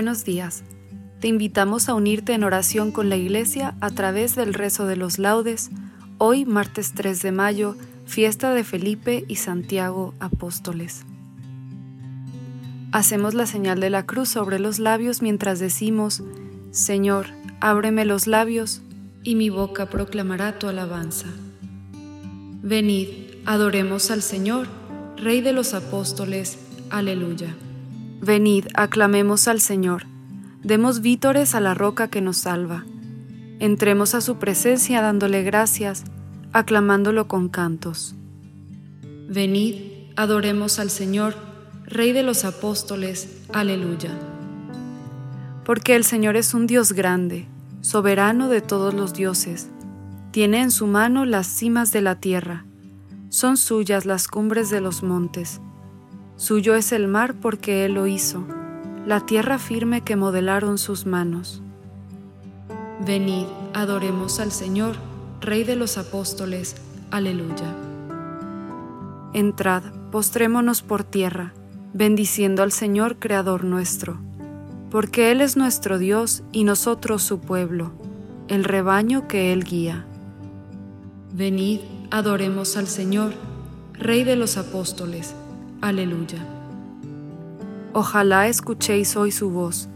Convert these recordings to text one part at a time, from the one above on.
Buenos días. Te invitamos a unirte en oración con la Iglesia a través del rezo de los laudes, hoy martes 3 de mayo, fiesta de Felipe y Santiago apóstoles. Hacemos la señal de la cruz sobre los labios mientras decimos, Señor, ábreme los labios, y mi boca proclamará tu alabanza. Venid, adoremos al Señor, Rey de los apóstoles. Aleluya. Venid, aclamemos al Señor, demos vítores a la roca que nos salva. Entremos a su presencia dándole gracias, aclamándolo con cantos. Venid, adoremos al Señor, Rey de los apóstoles. Aleluya. Porque el Señor es un Dios grande, soberano de todos los dioses. Tiene en su mano las cimas de la tierra. Son suyas las cumbres de los montes. Suyo es el mar porque Él lo hizo, la tierra firme que modelaron sus manos. Venid, adoremos al Señor, Rey de los apóstoles. Aleluya. Entrad, postrémonos por tierra, bendiciendo al Señor, Creador nuestro, porque Él es nuestro Dios y nosotros su pueblo, el rebaño que Él guía. Venid, adoremos al Señor, Rey de los apóstoles. Aleluya. Ojalá escuchéis hoy su voz.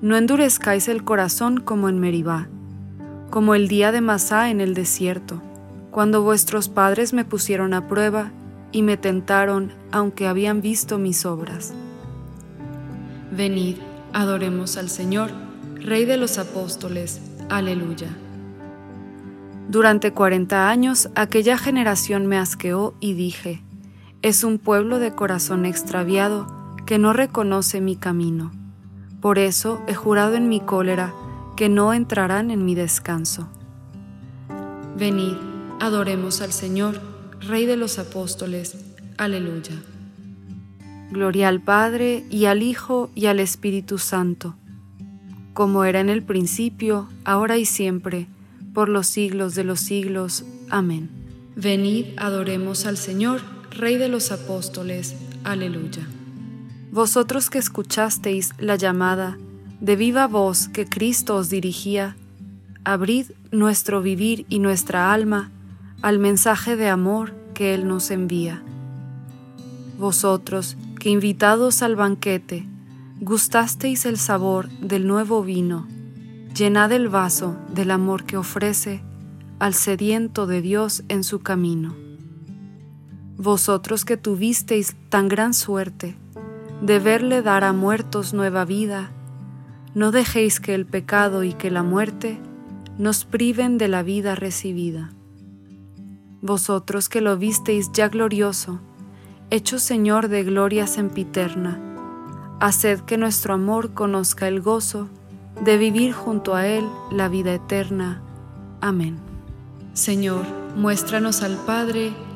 No endurezcáis el corazón como en Meribá, como el día de Masá en el desierto, cuando vuestros padres me pusieron a prueba y me tentaron aunque habían visto mis obras. Venid, adoremos al Señor, Rey de los apóstoles. Aleluya. Durante cuarenta años aquella generación me asqueó y dije, es un pueblo de corazón extraviado que no reconoce mi camino. Por eso he jurado en mi cólera que no entrarán en mi descanso. Venid, adoremos al Señor, Rey de los apóstoles. Aleluya. Gloria al Padre y al Hijo y al Espíritu Santo, como era en el principio, ahora y siempre, por los siglos de los siglos. Amén. Venid, adoremos al Señor Rey de los apóstoles. Aleluya. Vosotros que escuchasteis la llamada de viva voz que Cristo os dirigía, abrid nuestro vivir y nuestra alma al mensaje de amor que Él nos envía. Vosotros que invitados al banquete, gustasteis el sabor del nuevo vino, llenad el vaso del amor que ofrece al sediento de Dios en su camino vosotros que tuvisteis tan gran suerte de verle dar a muertos nueva vida, no dejéis que el pecado y que la muerte nos priven de la vida recibida. Vosotros que lo visteis ya glorioso, hecho Señor de gloria sempiterna, haced que nuestro amor conozca el gozo de vivir junto a Él la vida eterna. Amén. Señor, muéstranos al Padre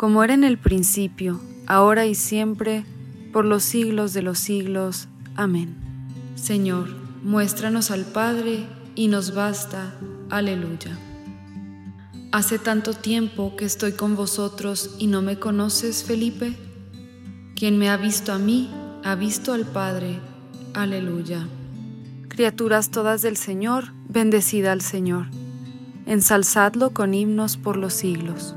como era en el principio, ahora y siempre, por los siglos de los siglos. Amén. Señor, muéstranos al Padre, y nos basta. Aleluya. Hace tanto tiempo que estoy con vosotros y no me conoces, Felipe. Quien me ha visto a mí, ha visto al Padre. Aleluya. Criaturas todas del Señor, bendecida al Señor. Ensalzadlo con himnos por los siglos.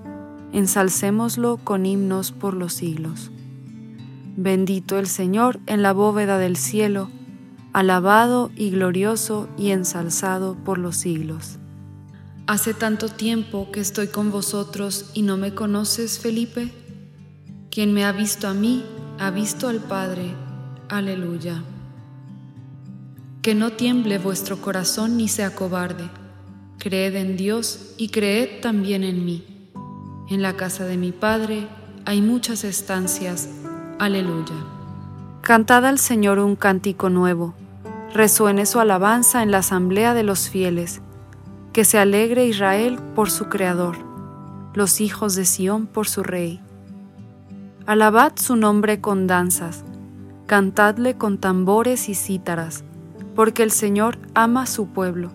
Ensalcémoslo con himnos por los siglos. Bendito el Señor en la bóveda del cielo alabado y glorioso y ensalzado por los siglos. Hace tanto tiempo que estoy con vosotros y no me conoces, Felipe. Quien me ha visto a mí, ha visto al Padre. Aleluya. Que no tiemble vuestro corazón ni sea cobarde. Creed en Dios y creed también en mí. En la casa de mi Padre hay muchas estancias. Aleluya. Cantad al Señor un cántico nuevo resuene su alabanza en la asamblea de los fieles, que se alegre Israel por su Creador, los hijos de Sión por su Rey. Alabad su nombre con danzas, cantadle con tambores y cítaras, porque el Señor ama su pueblo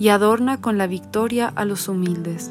y adorna con la victoria a los humildes.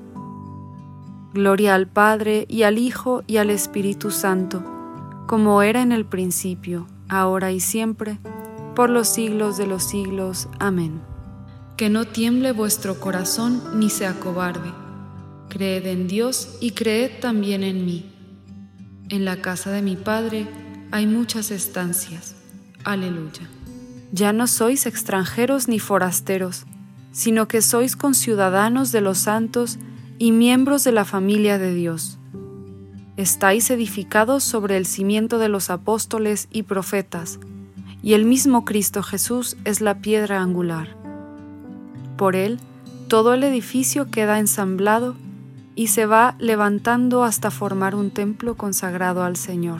Gloria al Padre y al Hijo y al Espíritu Santo, como era en el principio, ahora y siempre, por los siglos de los siglos. Amén. Que no tiemble vuestro corazón ni sea cobarde. Creed en Dios y creed también en mí. En la casa de mi Padre hay muchas estancias. Aleluya. Ya no sois extranjeros ni forasteros, sino que sois conciudadanos de los santos y miembros de la familia de Dios. Estáis edificados sobre el cimiento de los apóstoles y profetas, y el mismo Cristo Jesús es la piedra angular. Por él, todo el edificio queda ensamblado y se va levantando hasta formar un templo consagrado al Señor.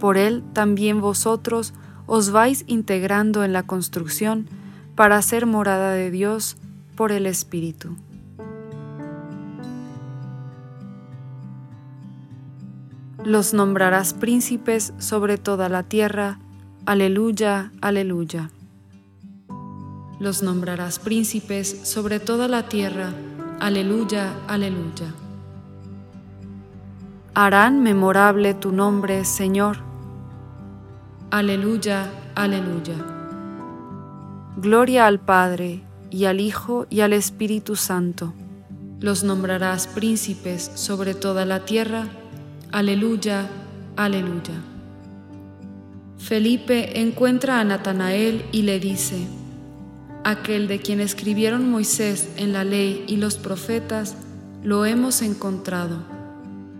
Por él también vosotros os vais integrando en la construcción para ser morada de Dios por el Espíritu. Los nombrarás príncipes sobre toda la tierra. Aleluya, aleluya. Los nombrarás príncipes sobre toda la tierra. Aleluya, aleluya. Harán memorable tu nombre, Señor. Aleluya, aleluya. Gloria al Padre, y al Hijo, y al Espíritu Santo. Los nombrarás príncipes sobre toda la tierra. Aleluya, aleluya. Felipe encuentra a Natanael y le dice, aquel de quien escribieron Moisés en la ley y los profetas, lo hemos encontrado.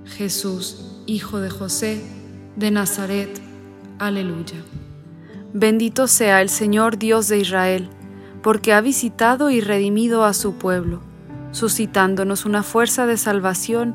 Jesús, Hijo de José, de Nazaret. Aleluya. Bendito sea el Señor Dios de Israel, porque ha visitado y redimido a su pueblo, suscitándonos una fuerza de salvación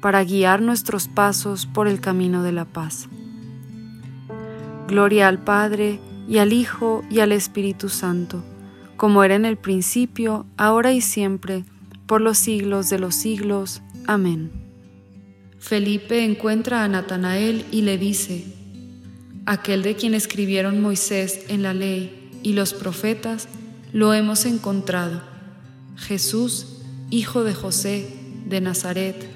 para guiar nuestros pasos por el camino de la paz. Gloria al Padre, y al Hijo, y al Espíritu Santo como era en el principio, ahora y siempre, por los siglos de los siglos. Amén. Felipe encuentra a Natanael y le dice, aquel de quien escribieron Moisés en la ley y los profetas, lo hemos encontrado, Jesús, hijo de José, de Nazaret.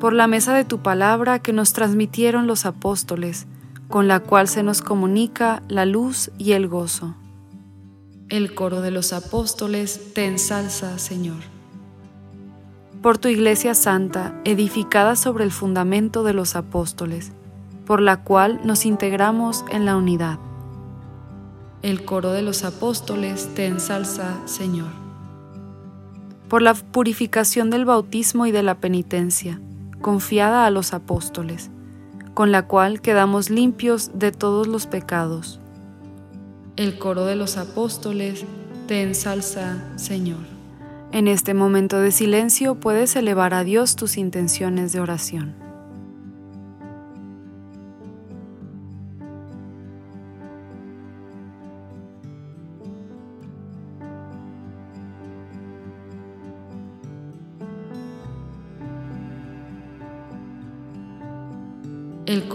Por la mesa de tu palabra que nos transmitieron los apóstoles, con la cual se nos comunica la luz y el gozo. El coro de los apóstoles te ensalza, Señor. Por tu iglesia santa, edificada sobre el fundamento de los apóstoles, por la cual nos integramos en la unidad. El coro de los apóstoles te ensalza, Señor. Por la purificación del bautismo y de la penitencia, confiada a los apóstoles, con la cual quedamos limpios de todos los pecados el coro de los apóstoles te ensalza, Señor. En este momento de silencio puedes elevar a Dios tus intenciones de oración.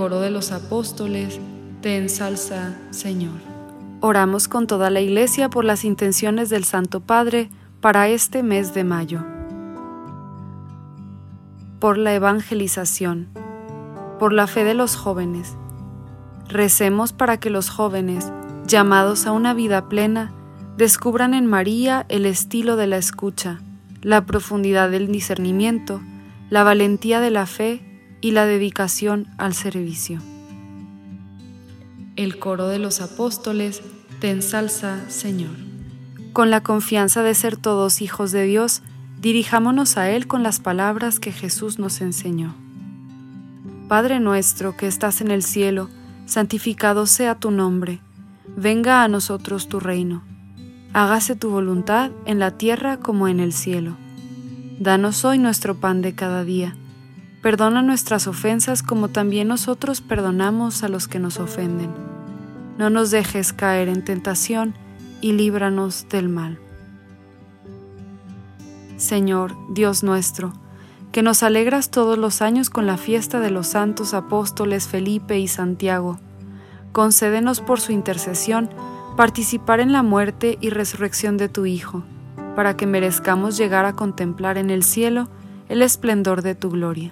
De los apóstoles te ensalza, Señor. Oramos con toda la Iglesia por las intenciones del Santo Padre para este mes de mayo. Por la evangelización, por la fe de los jóvenes. Recemos para que los jóvenes, llamados a una vida plena, descubran en María el estilo de la escucha, la profundidad del discernimiento, la valentía de la fe y la dedicación al servicio. El coro de los apóstoles te ensalza, Señor. Con la confianza de ser todos hijos de Dios, dirijámonos a Él con las palabras que Jesús nos enseñó. Padre nuestro que estás en el cielo, santificado sea tu nombre, venga a nosotros tu reino, hágase tu voluntad en la tierra como en el cielo. Danos hoy nuestro pan de cada día, perdona nuestras ofensas como también nosotros perdonamos a los que nos ofenden. No nos dejes caer en tentación y líbranos del mal. Señor, Dios nuestro, que nos alegras todos los años con la fiesta de los santos apóstoles Felipe y Santiago. Concédenos por su intercesión participar en la muerte y resurrección de tu Hijo, para que merezcamos llegar a contemplar en el cielo el esplendor de tu gloria.